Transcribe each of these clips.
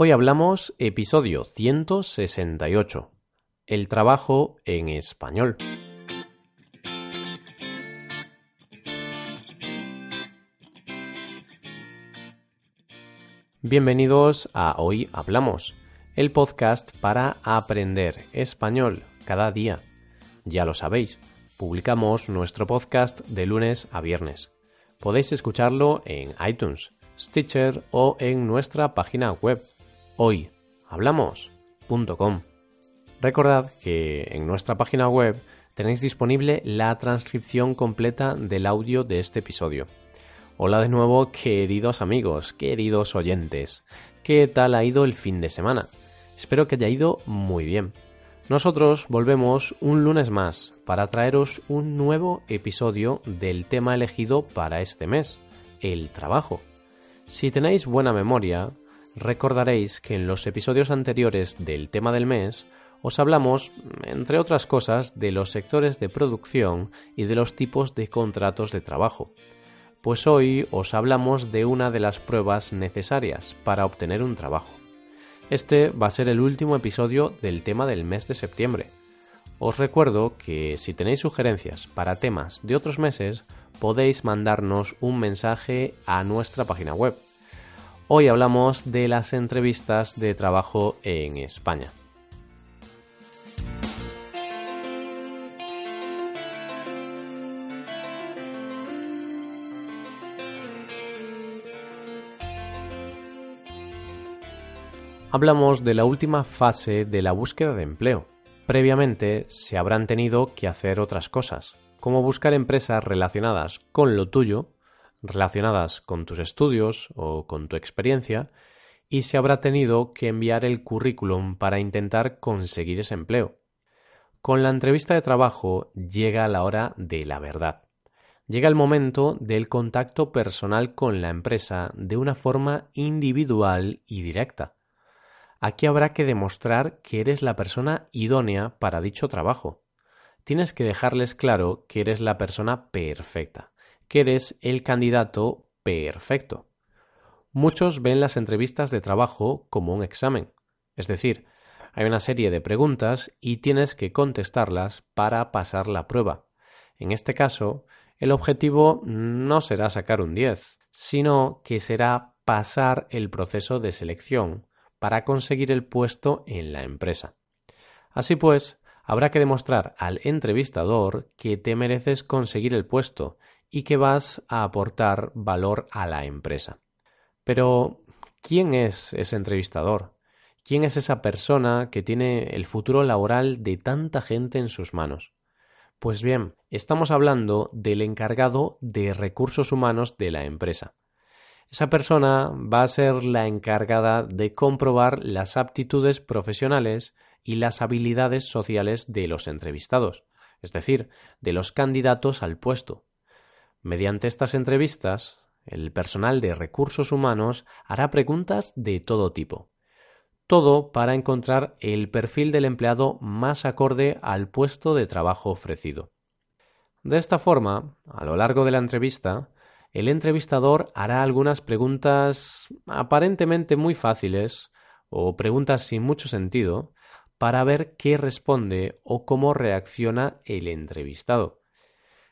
Hoy hablamos episodio 168. El trabajo en español. Bienvenidos a Hoy Hablamos, el podcast para aprender español cada día. Ya lo sabéis, publicamos nuestro podcast de lunes a viernes. Podéis escucharlo en iTunes, Stitcher o en nuestra página web hoyhablamos.com. Recordad que en nuestra página web tenéis disponible la transcripción completa del audio de este episodio. Hola de nuevo, queridos amigos, queridos oyentes. ¿Qué tal ha ido el fin de semana? Espero que haya ido muy bien. Nosotros volvemos un lunes más para traeros un nuevo episodio del tema elegido para este mes, el trabajo. Si tenéis buena memoria, recordaréis que en los episodios anteriores del tema del mes os hablamos, entre otras cosas, de los sectores de producción y de los tipos de contratos de trabajo. Pues hoy os hablamos de una de las pruebas necesarias para obtener un trabajo. Este va a ser el último episodio del tema del mes de septiembre. Os recuerdo que si tenéis sugerencias para temas de otros meses, podéis mandarnos un mensaje a nuestra página web Hoy hablamos de las entrevistas de trabajo en España. Hablamos de la última fase de la búsqueda de empleo. Previamente se habrán tenido que hacer otras cosas, como buscar empresas relacionadas con lo tuyo relacionadas con tus estudios o con tu experiencia y se habrá tenido que enviar el currículum para intentar conseguir ese empleo. Con la entrevista de trabajo llega la hora de la verdad. Llega el momento del contacto personal con la empresa de una forma individual y directa. Aquí habrá que demostrar que eres la persona idónea para dicho trabajo. Tienes que dejarles claro que eres la persona perfecta que eres el candidato perfecto. Muchos ven las entrevistas de trabajo como un examen, es decir, hay una serie de preguntas y tienes que contestarlas para pasar la prueba. En este caso, el objetivo no será sacar un 10, sino que será pasar el proceso de selección para conseguir el puesto en la empresa. Así pues, habrá que demostrar al entrevistador que te mereces conseguir el puesto y que vas a aportar valor a la empresa. Pero, ¿quién es ese entrevistador? ¿Quién es esa persona que tiene el futuro laboral de tanta gente en sus manos? Pues bien, estamos hablando del encargado de recursos humanos de la empresa. Esa persona va a ser la encargada de comprobar las aptitudes profesionales y las habilidades sociales de los entrevistados, es decir, de los candidatos al puesto. Mediante estas entrevistas, el personal de recursos humanos hará preguntas de todo tipo. Todo para encontrar el perfil del empleado más acorde al puesto de trabajo ofrecido. De esta forma, a lo largo de la entrevista, el entrevistador hará algunas preguntas aparentemente muy fáciles o preguntas sin mucho sentido para ver qué responde o cómo reacciona el entrevistado.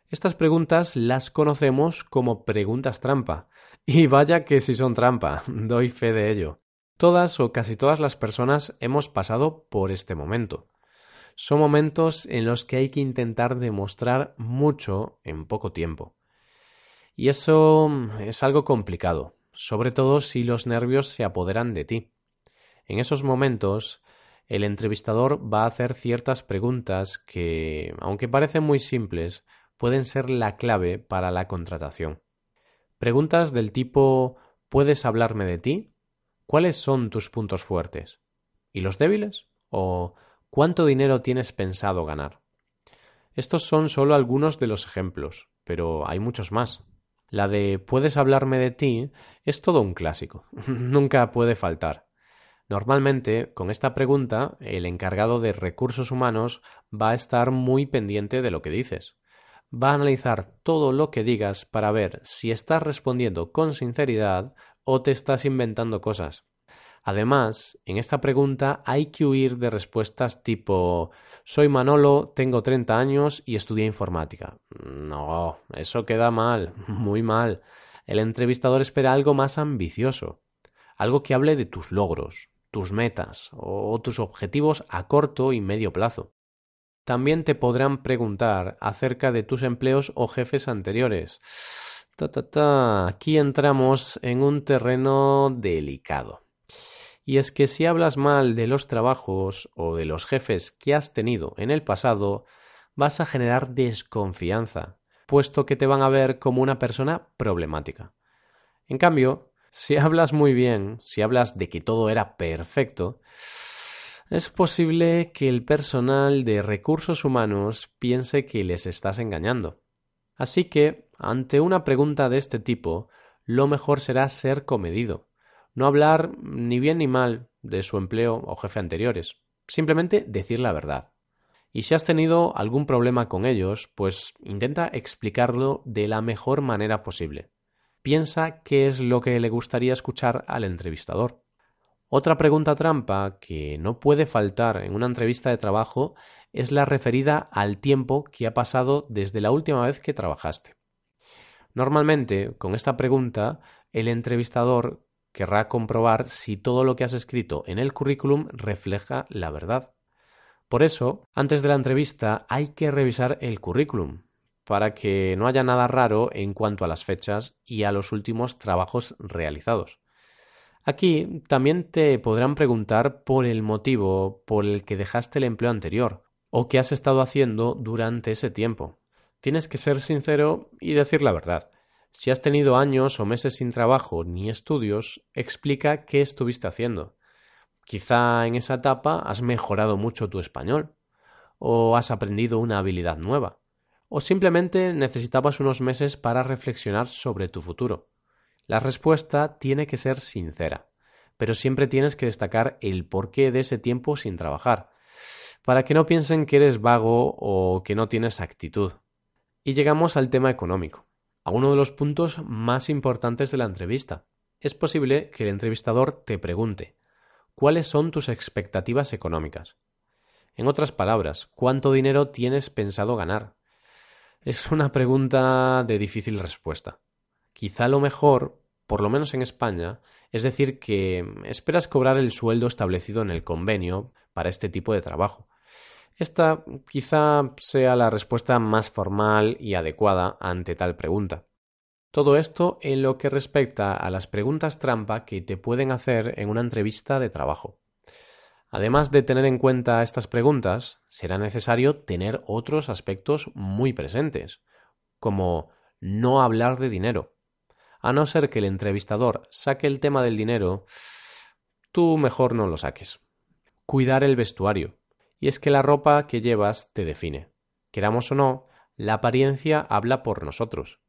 Estas preguntas las conocemos como preguntas trampa. Y vaya que si son trampa, doy fe de ello. Todas o casi todas las personas hemos pasado por este momento. Son momentos en los que hay que intentar demostrar mucho en poco tiempo. Y eso es algo complicado, sobre todo si los nervios se apoderan de ti. En esos momentos, el entrevistador va a hacer ciertas preguntas que, aunque parecen muy simples, pueden ser la clave para la contratación. Preguntas del tipo ¿Puedes hablarme de ti? ¿Cuáles son tus puntos fuertes? ¿Y los débiles? ¿O cuánto dinero tienes pensado ganar? Estos son solo algunos de los ejemplos, pero hay muchos más. La de ¿puedes hablarme de ti? es todo un clásico. Nunca puede faltar. Normalmente, con esta pregunta, el encargado de recursos humanos va a estar muy pendiente de lo que dices va a analizar todo lo que digas para ver si estás respondiendo con sinceridad o te estás inventando cosas. Además, en esta pregunta hay que huir de respuestas tipo soy Manolo, tengo 30 años y estudié informática. No, eso queda mal, muy mal. El entrevistador espera algo más ambicioso, algo que hable de tus logros, tus metas o tus objetivos a corto y medio plazo. También te podrán preguntar acerca de tus empleos o jefes anteriores. Ta, ta, ta. Aquí entramos en un terreno delicado. Y es que si hablas mal de los trabajos o de los jefes que has tenido en el pasado, vas a generar desconfianza, puesto que te van a ver como una persona problemática. En cambio, si hablas muy bien, si hablas de que todo era perfecto, es posible que el personal de recursos humanos piense que les estás engañando. Así que, ante una pregunta de este tipo, lo mejor será ser comedido, no hablar ni bien ni mal de su empleo o jefe anteriores, simplemente decir la verdad. Y si has tenido algún problema con ellos, pues intenta explicarlo de la mejor manera posible. Piensa qué es lo que le gustaría escuchar al entrevistador. Otra pregunta trampa que no puede faltar en una entrevista de trabajo es la referida al tiempo que ha pasado desde la última vez que trabajaste. Normalmente, con esta pregunta, el entrevistador querrá comprobar si todo lo que has escrito en el currículum refleja la verdad. Por eso, antes de la entrevista hay que revisar el currículum, para que no haya nada raro en cuanto a las fechas y a los últimos trabajos realizados. Aquí también te podrán preguntar por el motivo por el que dejaste el empleo anterior o qué has estado haciendo durante ese tiempo. Tienes que ser sincero y decir la verdad. Si has tenido años o meses sin trabajo ni estudios, explica qué estuviste haciendo. Quizá en esa etapa has mejorado mucho tu español, o has aprendido una habilidad nueva, o simplemente necesitabas unos meses para reflexionar sobre tu futuro. La respuesta tiene que ser sincera, pero siempre tienes que destacar el porqué de ese tiempo sin trabajar, para que no piensen que eres vago o que no tienes actitud. Y llegamos al tema económico a uno de los puntos más importantes de la entrevista. Es posible que el entrevistador te pregunte ¿cuáles son tus expectativas económicas? En otras palabras, ¿cuánto dinero tienes pensado ganar? Es una pregunta de difícil respuesta. Quizá lo mejor, por lo menos en España, es decir que esperas cobrar el sueldo establecido en el convenio para este tipo de trabajo. Esta quizá sea la respuesta más formal y adecuada ante tal pregunta. Todo esto en lo que respecta a las preguntas trampa que te pueden hacer en una entrevista de trabajo. Además de tener en cuenta estas preguntas, será necesario tener otros aspectos muy presentes, como no hablar de dinero. A no ser que el entrevistador saque el tema del dinero, tú mejor no lo saques. Cuidar el vestuario y es que la ropa que llevas te define. Queramos o no, la apariencia habla por nosotros.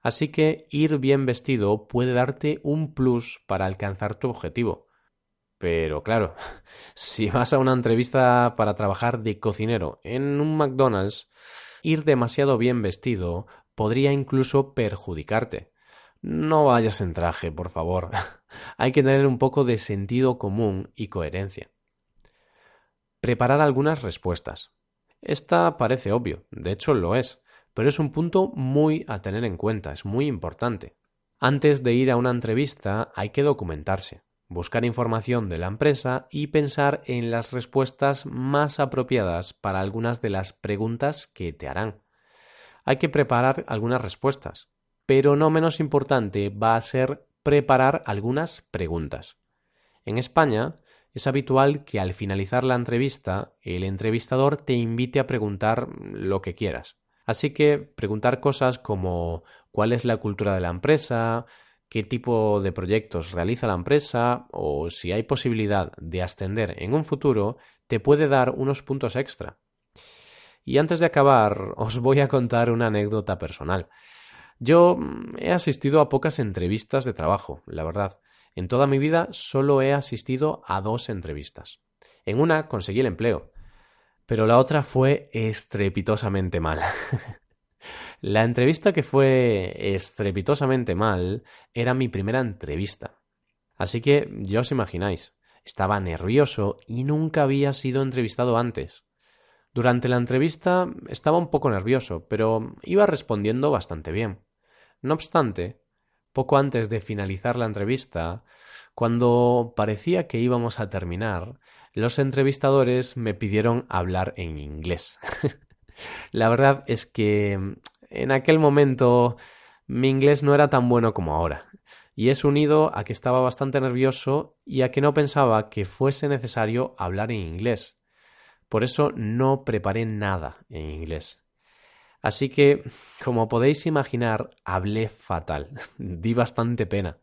Así que ir bien vestido puede darte un plus para alcanzar tu objetivo. Pero claro, si vas a una entrevista para trabajar de cocinero en un McDonald's, ir demasiado bien vestido podría incluso perjudicarte. No vayas en traje, por favor. Hay que tener un poco de sentido común y coherencia. Preparar algunas respuestas. Esta parece obvio, de hecho lo es, pero es un punto muy a tener en cuenta, es muy importante. Antes de ir a una entrevista hay que documentarse, buscar información de la empresa y pensar en las respuestas más apropiadas para algunas de las preguntas que te harán. Hay que preparar algunas respuestas, pero no menos importante va a ser preparar algunas preguntas. En España es habitual que al finalizar la entrevista el entrevistador te invite a preguntar lo que quieras. Así que preguntar cosas como cuál es la cultura de la empresa, qué tipo de proyectos realiza la empresa o si hay posibilidad de ascender en un futuro te puede dar unos puntos extra. Y antes de acabar, os voy a contar una anécdota personal. Yo he asistido a pocas entrevistas de trabajo, la verdad. En toda mi vida solo he asistido a dos entrevistas. En una conseguí el empleo, pero la otra fue estrepitosamente mal. la entrevista que fue estrepitosamente mal era mi primera entrevista. Así que ya os imagináis, estaba nervioso y nunca había sido entrevistado antes. Durante la entrevista estaba un poco nervioso, pero iba respondiendo bastante bien. No obstante, poco antes de finalizar la entrevista, cuando parecía que íbamos a terminar, los entrevistadores me pidieron hablar en inglés. la verdad es que en aquel momento mi inglés no era tan bueno como ahora, y es unido a que estaba bastante nervioso y a que no pensaba que fuese necesario hablar en inglés. Por eso no preparé nada en inglés. Así que, como podéis imaginar, hablé fatal. Di bastante pena.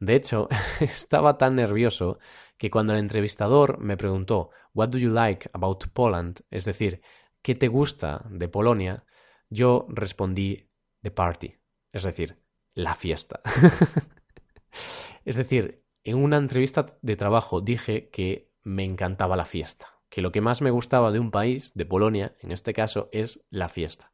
De hecho, estaba tan nervioso que cuando el entrevistador me preguntó What do you like about Poland? es decir, ¿qué te gusta de Polonia? yo respondí The party, es decir, la fiesta. es decir, en una entrevista de trabajo dije que me encantaba la fiesta, que lo que más me gustaba de un país, de Polonia, en este caso, es la fiesta.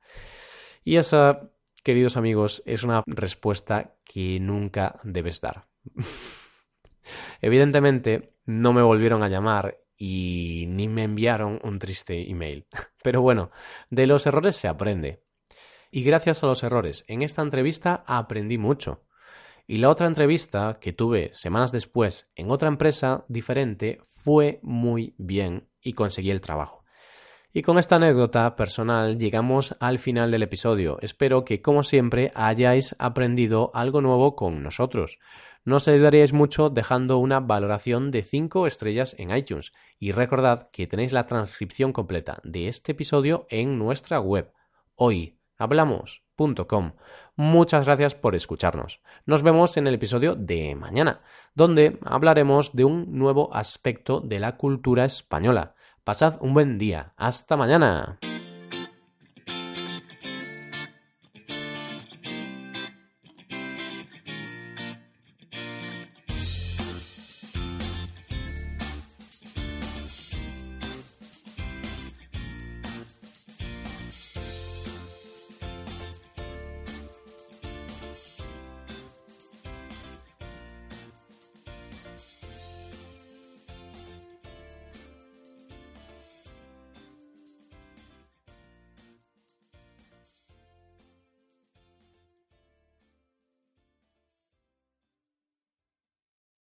Y esa, queridos amigos, es una respuesta que nunca debes dar. Evidentemente, no me volvieron a llamar y ni me enviaron un triste email. Pero bueno, de los errores se aprende. Y gracias a los errores en esta entrevista aprendí mucho. Y la otra entrevista que tuve semanas después en otra empresa diferente fue muy bien y conseguí el trabajo. Y con esta anécdota personal llegamos al final del episodio. Espero que, como siempre, hayáis aprendido algo nuevo con nosotros. Nos ayudaríais mucho dejando una valoración de 5 estrellas en iTunes. Y recordad que tenéis la transcripción completa de este episodio en nuestra web Muchas gracias por escucharnos. Nos vemos en el episodio de mañana, donde hablaremos de un nuevo aspecto de la cultura española. Pasad un buen día. Hasta mañana.